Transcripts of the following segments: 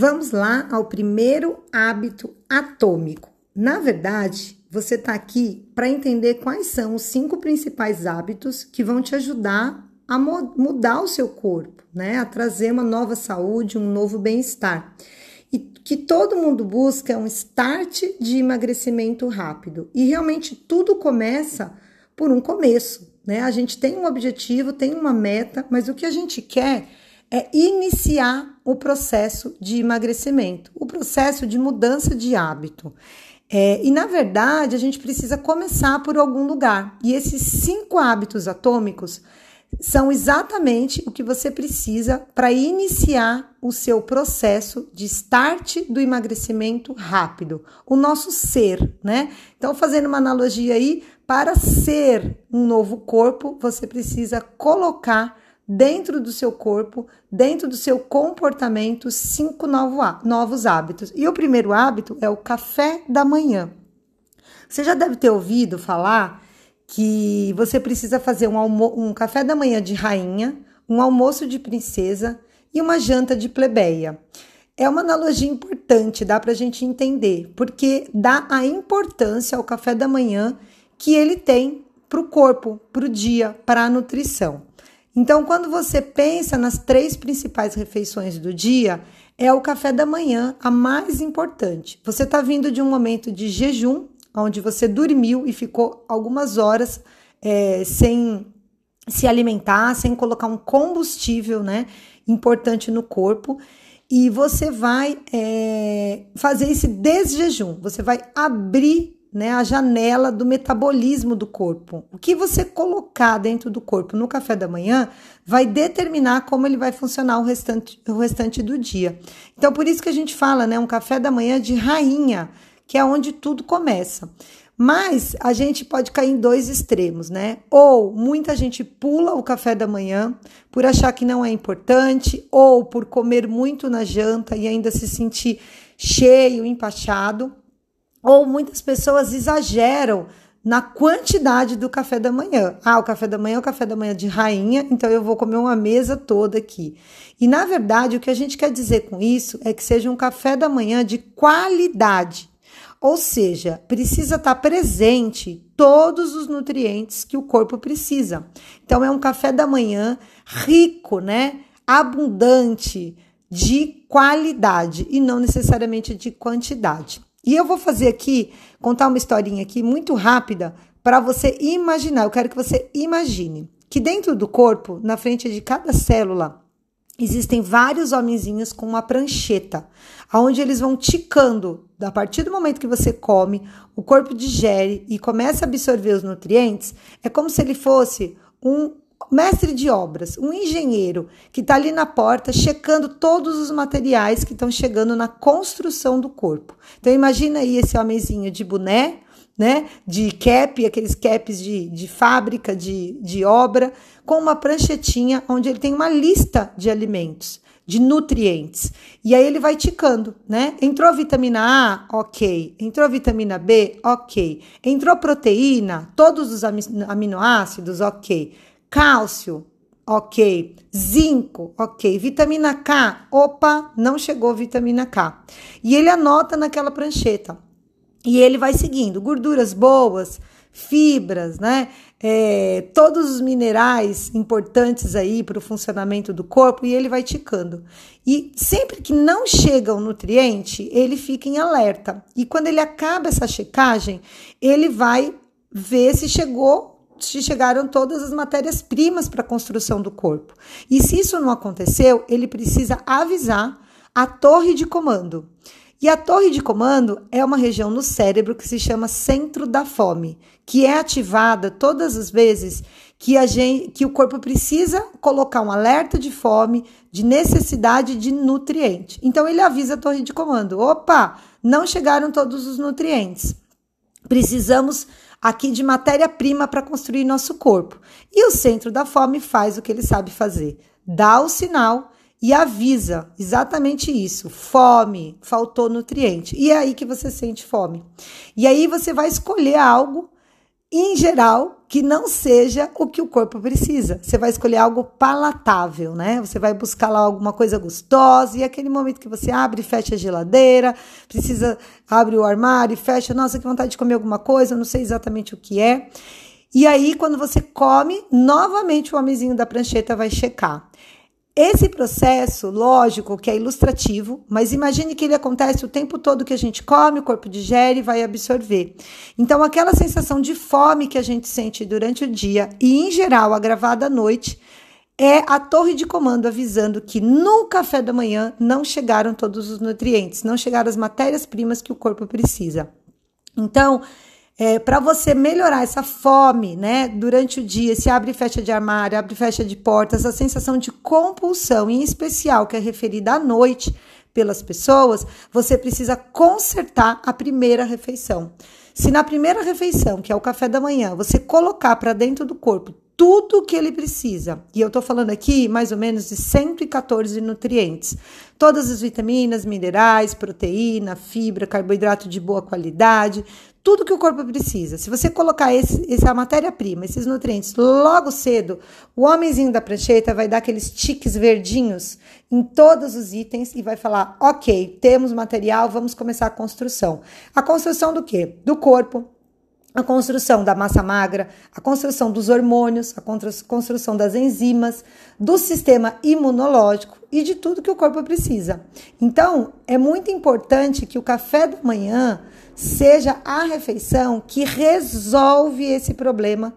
Vamos lá ao primeiro hábito atômico. Na verdade, você está aqui para entender quais são os cinco principais hábitos que vão te ajudar a mudar o seu corpo, né? A trazer uma nova saúde, um novo bem-estar. E que todo mundo busca é um start de emagrecimento rápido. E realmente tudo começa por um começo, né? A gente tem um objetivo, tem uma meta, mas o que a gente quer é iniciar o processo de emagrecimento, o processo de mudança de hábito. É, e na verdade, a gente precisa começar por algum lugar. E esses cinco hábitos atômicos são exatamente o que você precisa para iniciar o seu processo de start do emagrecimento rápido, o nosso ser, né? Então, fazendo uma analogia aí, para ser um novo corpo, você precisa colocar dentro do seu corpo, dentro do seu comportamento, cinco novos hábitos. E o primeiro hábito é o café da manhã. Você já deve ter ouvido falar que você precisa fazer um, um café da manhã de rainha, um almoço de princesa e uma janta de plebeia. É uma analogia importante, dá para a gente entender, porque dá a importância ao café da manhã que ele tem para o corpo, para o dia, para a nutrição. Então, quando você pensa nas três principais refeições do dia, é o café da manhã a mais importante. Você está vindo de um momento de jejum, onde você dormiu e ficou algumas horas é, sem se alimentar, sem colocar um combustível né, importante no corpo. E você vai é, fazer esse desjejum, você vai abrir né, a janela do metabolismo do corpo. O que você colocar dentro do corpo no café da manhã vai determinar como ele vai funcionar o restante, o restante do dia. Então, por isso que a gente fala, né, um café da manhã de rainha, que é onde tudo começa. Mas a gente pode cair em dois extremos, né? Ou muita gente pula o café da manhã por achar que não é importante, ou por comer muito na janta e ainda se sentir cheio, empachado ou muitas pessoas exageram na quantidade do café da manhã. Ah, o café da manhã é o café da manhã de rainha, então eu vou comer uma mesa toda aqui. E na verdade, o que a gente quer dizer com isso é que seja um café da manhã de qualidade. Ou seja, precisa estar presente todos os nutrientes que o corpo precisa. Então é um café da manhã rico, né? Abundante, de qualidade e não necessariamente de quantidade. E eu vou fazer aqui, contar uma historinha aqui muito rápida para você imaginar. Eu quero que você imagine que dentro do corpo, na frente de cada célula, existem vários homenzinhos com uma prancheta, aonde eles vão ticando. A partir do momento que você come, o corpo digere e começa a absorver os nutrientes, é como se ele fosse um mestre de obras, um engenheiro que está ali na porta checando todos os materiais que estão chegando na construção do corpo. Então imagina aí esse homenzinho de boné, né, de cap, aqueles caps de, de fábrica, de, de obra, com uma pranchetinha onde ele tem uma lista de alimentos de nutrientes. E aí ele vai ticando, né? Entrou vitamina A, ok. Entrou vitamina B, ok. Entrou proteína, todos os aminoácidos, ok. Cálcio, ok. Zinco, ok. Vitamina K, opa, não chegou vitamina K. E ele anota naquela prancheta. E ele vai seguindo gorduras boas, fibras, né? É, todos os minerais importantes aí para o funcionamento do corpo e ele vai ticando. E sempre que não chega o nutriente, ele fica em alerta. E quando ele acaba essa checagem, ele vai ver se chegou chegaram todas as matérias-primas para a construção do corpo. E se isso não aconteceu, ele precisa avisar a torre de comando. E a torre de comando é uma região no cérebro que se chama centro da fome, que é ativada todas as vezes que, a gente, que o corpo precisa colocar um alerta de fome, de necessidade de nutriente. Então ele avisa a torre de comando: opa, não chegaram todos os nutrientes. Precisamos aqui de matéria-prima para construir nosso corpo. E o centro da fome faz o que ele sabe fazer: dá o sinal e avisa exatamente isso: fome, faltou nutriente. E é aí que você sente fome. E aí você vai escolher algo em geral, que não seja o que o corpo precisa. Você vai escolher algo palatável, né? Você vai buscar lá alguma coisa gostosa e aquele momento que você abre e fecha a geladeira, precisa abre o armário e fecha, nossa, que vontade de comer alguma coisa, não sei exatamente o que é. E aí, quando você come, novamente o homenzinho da prancheta vai checar. Esse processo, lógico, que é ilustrativo, mas imagine que ele acontece o tempo todo que a gente come, o corpo digere e vai absorver. Então, aquela sensação de fome que a gente sente durante o dia e, em geral, agravada à noite, é a torre de comando avisando que no café da manhã não chegaram todos os nutrientes, não chegaram as matérias-primas que o corpo precisa. Então, é, para você melhorar essa fome, né, durante o dia, se abre e fecha de armário, abre e fecha de portas, a sensação de compulsão, em especial que é referida à noite pelas pessoas, você precisa consertar a primeira refeição. Se na primeira refeição, que é o café da manhã, você colocar para dentro do corpo tudo que ele precisa. E eu estou falando aqui mais ou menos de 114 nutrientes. Todas as vitaminas, minerais, proteína, fibra, carboidrato de boa qualidade, tudo que o corpo precisa. Se você colocar esse, essa matéria-prima, esses nutrientes logo cedo, o homenzinho da prancheta vai dar aqueles tiques verdinhos em todos os itens e vai falar: ok, temos material, vamos começar a construção. A construção do quê? Do corpo, a construção da massa magra, a construção dos hormônios, a construção das enzimas, do sistema imunológico e de tudo que o corpo precisa. Então, é muito importante que o café da manhã seja a refeição que resolve esse problema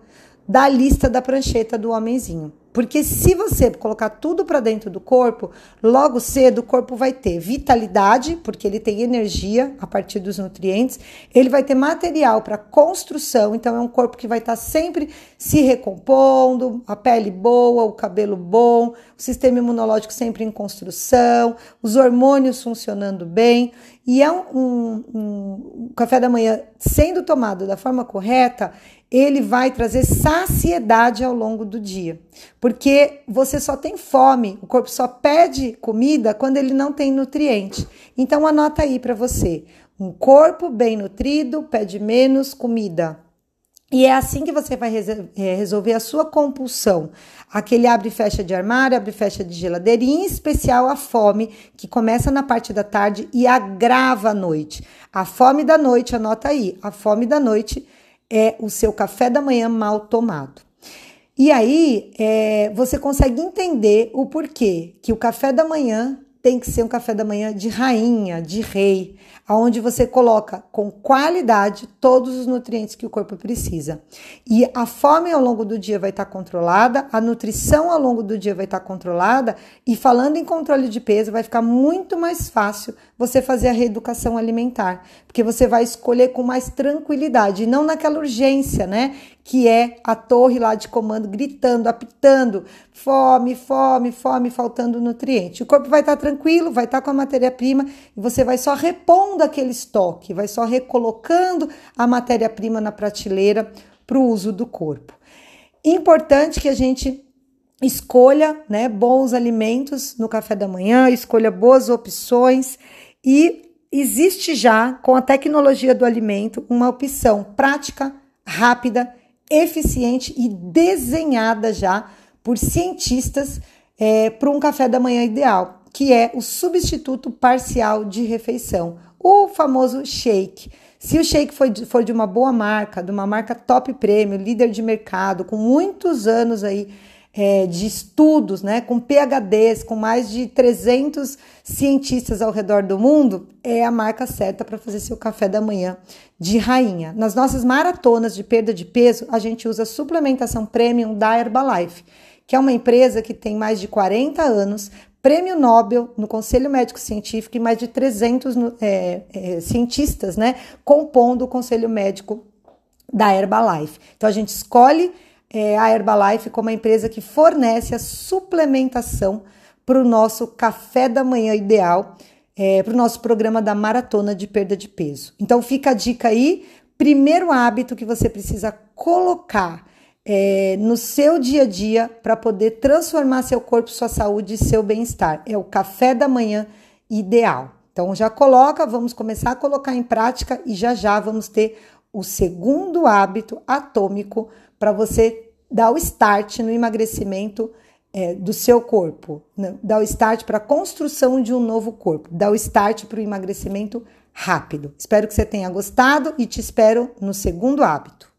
da lista da prancheta do homenzinho. Porque se você colocar tudo para dentro do corpo, logo cedo o corpo vai ter vitalidade, porque ele tem energia a partir dos nutrientes, ele vai ter material para construção, então é um corpo que vai estar tá sempre se recompondo, a pele boa, o cabelo bom, o sistema imunológico sempre em construção, os hormônios funcionando bem. E é um, um, um café da manhã sendo tomado da forma correta, ele vai trazer saciedade ao longo do dia. Porque você só tem fome, o corpo só pede comida quando ele não tem nutriente. Então anota aí para você. Um corpo bem nutrido pede menos comida. E é assim que você vai é, resolver a sua compulsão. Aquele abre e fecha de armário, abre e fecha de geladeira, e em especial a fome, que começa na parte da tarde e agrava a noite. A fome da noite, anota aí, a fome da noite é o seu café da manhã mal tomado. E aí é, você consegue entender o porquê que o café da manhã tem que ser um café da manhã de rainha, de rei, aonde você coloca com qualidade todos os nutrientes que o corpo precisa. E a fome ao longo do dia vai estar controlada, a nutrição ao longo do dia vai estar controlada, e falando em controle de peso, vai ficar muito mais fácil você fazer a reeducação alimentar, porque você vai escolher com mais tranquilidade, e não naquela urgência, né? Que é a torre lá de comando gritando, apitando, fome, fome, fome, faltando nutriente. O corpo vai estar tranquilo, vai estar com a matéria-prima e você vai só repondo aquele estoque, vai só recolocando a matéria-prima na prateleira para o uso do corpo. Importante que a gente escolha né, bons alimentos no café da manhã, escolha boas opções e existe já, com a tecnologia do alimento, uma opção prática, rápida, eficiente e desenhada já por cientistas é, para um café da manhã ideal, que é o substituto parcial de refeição, o famoso shake. Se o shake for de, uma boa marca, de uma marca top prêmio, líder de mercado, com muitos anos aí é, de estudos, né, com PhDs, com mais de 300 cientistas ao redor do mundo, é a marca certa para fazer seu café da manhã de rainha. Nas nossas maratonas de perda de peso, a gente usa a suplementação premium da Herbalife, que é uma empresa que tem mais de 40 anos, prêmio Nobel no Conselho Médico Científico e mais de 300 é, é, cientistas, né, compondo o Conselho Médico da Herbalife. Então a gente escolhe é, a Herbalife como a empresa que fornece a suplementação para o nosso café da manhã ideal, é, para o nosso programa da maratona de perda de peso. Então fica a dica aí. Primeiro hábito que você precisa colocar é, no seu dia a dia para poder transformar seu corpo, sua saúde e seu bem-estar é o café da manhã ideal. Então já coloca, vamos começar a colocar em prática e já já vamos ter o segundo hábito atômico para você dar o start no emagrecimento é, do seu corpo, né? dar o start para a construção de um novo corpo, dar o start para o emagrecimento rápido. Espero que você tenha gostado e te espero no segundo hábito.